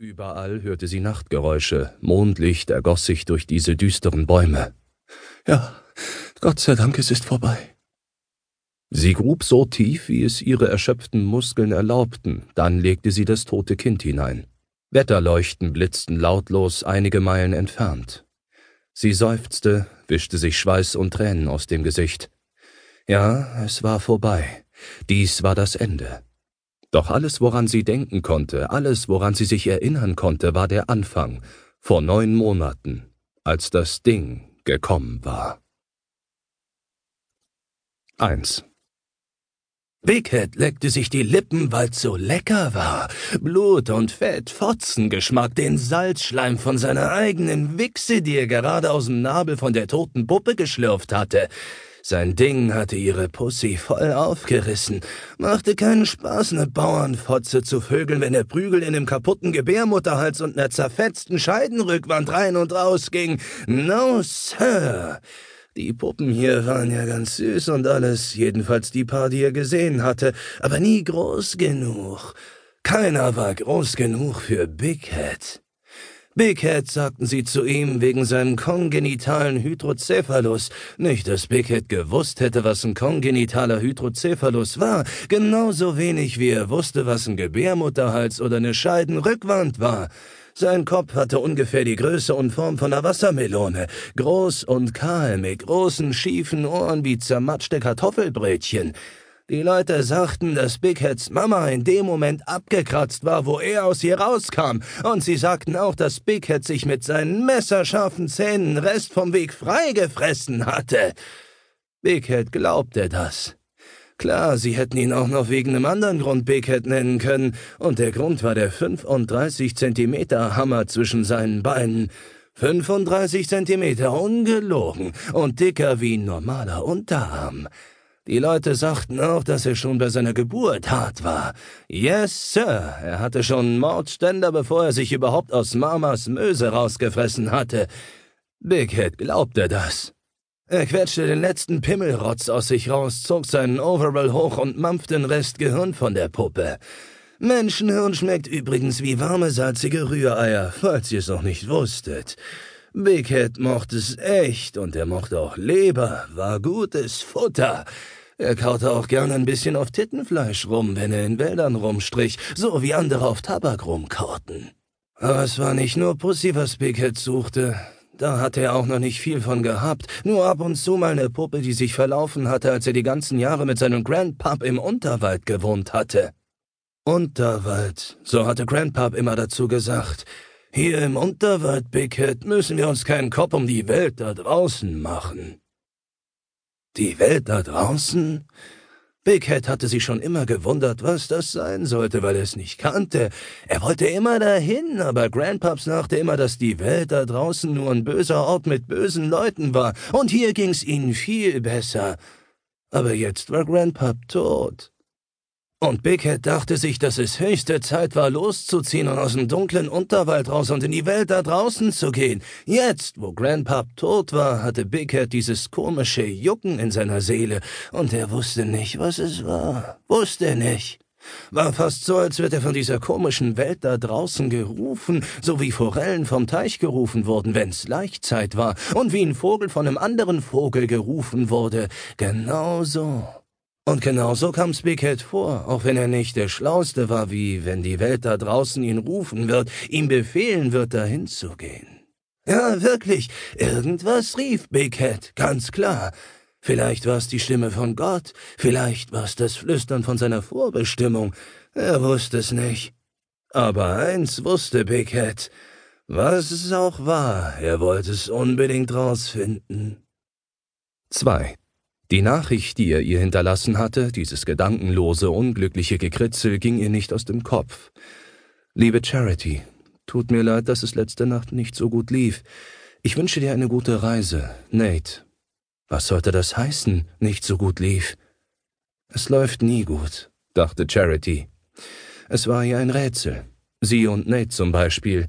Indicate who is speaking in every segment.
Speaker 1: Überall hörte sie Nachtgeräusche, Mondlicht ergoss sich durch diese düsteren Bäume.
Speaker 2: Ja, Gott sei Dank, es ist vorbei.
Speaker 1: Sie grub so tief, wie es ihre erschöpften Muskeln erlaubten, dann legte sie das tote Kind hinein. Wetterleuchten blitzten lautlos einige Meilen entfernt. Sie seufzte, wischte sich Schweiß und Tränen aus dem Gesicht. Ja, es war vorbei. Dies war das Ende. Doch alles, woran sie denken konnte, alles, woran sie sich erinnern konnte, war der Anfang, vor neun Monaten, als das Ding gekommen war. 1.
Speaker 3: Big Head leckte sich die Lippen, weil's so lecker war. Blut und Fett, Fotzengeschmack, den Salzschleim von seiner eigenen Wichse, die er gerade aus dem Nabel von der toten Puppe geschlürft hatte. Sein Ding hatte ihre Pussy voll aufgerissen. Machte keinen Spaß, ne Bauernfotze zu vögeln, wenn der Prügel in dem kaputten Gebärmutterhals und ner zerfetzten Scheidenrückwand rein und raus ging. No, Sir. Die Puppen hier waren ja ganz süß und alles, jedenfalls die paar, die er gesehen hatte, aber nie groß genug. Keiner war groß genug für Big Head. Big Head, sagten sie zu ihm, wegen seinem kongenitalen Hydrocephalus. Nicht, dass Big Head gewusst hätte, was ein kongenitaler Hydrocephalus war, genauso wenig wie er wusste, was ein Gebärmutterhals oder eine Scheidenrückwand war. Sein Kopf hatte ungefähr die Größe und Form von einer Wassermelone, groß und kahl, mit großen, schiefen Ohren wie zermatschte Kartoffelbrötchen. Die Leute sagten, dass Big Heads Mama in dem Moment abgekratzt war, wo er aus ihr rauskam, und sie sagten auch, dass Big Head sich mit seinen messerscharfen Zähnen Rest vom Weg freigefressen hatte. Big Head glaubte das. Klar, sie hätten ihn auch noch wegen einem anderen Grund Bighead nennen können, und der Grund war der 35 Zentimeter Hammer zwischen seinen Beinen. 35 Zentimeter ungelogen und dicker wie ein normaler Unterarm. Die Leute sagten auch, dass er schon bei seiner Geburt hart war. Yes, Sir, er hatte schon Mordständer, bevor er sich überhaupt aus Mamas Möse rausgefressen hatte. Bighead glaubte das. Er quetschte den letzten Pimmelrotz aus sich raus, zog seinen Overall hoch und mampfte den Rest Gehirn von der Puppe. Menschenhirn schmeckt übrigens wie warme, salzige Rühreier, falls ihr es noch nicht wusstet. Big Head mochte es echt und er mochte auch Leber, war gutes Futter. Er kaute auch gern ein bisschen auf Tittenfleisch rum, wenn er in Wäldern rumstrich, so wie andere auf Tabak rumkauten. Aber es war nicht nur Pussy, was Big Head suchte. Da hatte er auch noch nicht viel von gehabt, nur ab und zu mal eine Puppe, die sich verlaufen hatte, als er die ganzen Jahre mit seinem Grandpap im Unterwald gewohnt hatte. Unterwald, so hatte Grandpap immer dazu gesagt. Hier im Unterwald, Big Head, müssen wir uns keinen Kopf um die Welt da draußen machen. Die Welt da draußen? Big Head hatte sich schon immer gewundert, was das sein sollte, weil er es nicht kannte. Er wollte immer dahin, aber Grandpaps sagte immer, dass die Welt da draußen nur ein böser Ort mit bösen Leuten war, und hier ging's ihnen viel besser. Aber jetzt war Grandpap tot. Und Big Head dachte sich, dass es höchste Zeit war, loszuziehen und aus dem dunklen Unterwald raus und in die Welt da draußen zu gehen. Jetzt, wo Grandpap tot war, hatte Big Head dieses komische Jucken in seiner Seele, und er wusste nicht, was es war. Wusste nicht. War fast so, als wird er von dieser komischen Welt da draußen gerufen, so wie Forellen vom Teich gerufen wurden, wenn's Laichzeit war, und wie ein Vogel von einem anderen Vogel gerufen wurde. Genau so. Und genau so kam Spickhead vor, auch wenn er nicht der Schlauste war, wie wenn die Welt da draußen ihn rufen wird, ihm befehlen wird, dahin zu gehen. Ja, wirklich, irgendwas rief Bighead, ganz klar. Vielleicht war es die Stimme von Gott, vielleicht war es das Flüstern von seiner Vorbestimmung, er wusste es nicht. Aber eins wusste Bighead, was es auch war, er wollte es unbedingt rausfinden.
Speaker 1: 2. Die Nachricht, die er ihr hinterlassen hatte, dieses gedankenlose, unglückliche Gekritzel, ging ihr nicht aus dem Kopf. Liebe Charity, tut mir leid, dass es letzte Nacht nicht so gut lief. Ich wünsche dir eine gute Reise, Nate. Was sollte das heißen, nicht so gut lief? Es läuft nie gut, dachte Charity. Es war ihr ein Rätsel. Sie und Nate zum Beispiel.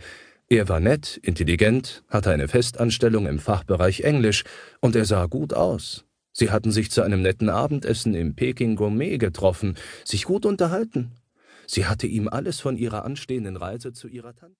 Speaker 1: Er war nett, intelligent, hatte eine Festanstellung im Fachbereich Englisch und er sah gut aus. Sie hatten sich zu einem netten Abendessen im Peking Gourmet getroffen, sich gut unterhalten. Sie hatte ihm alles von ihrer anstehenden Reise zu ihrer Tante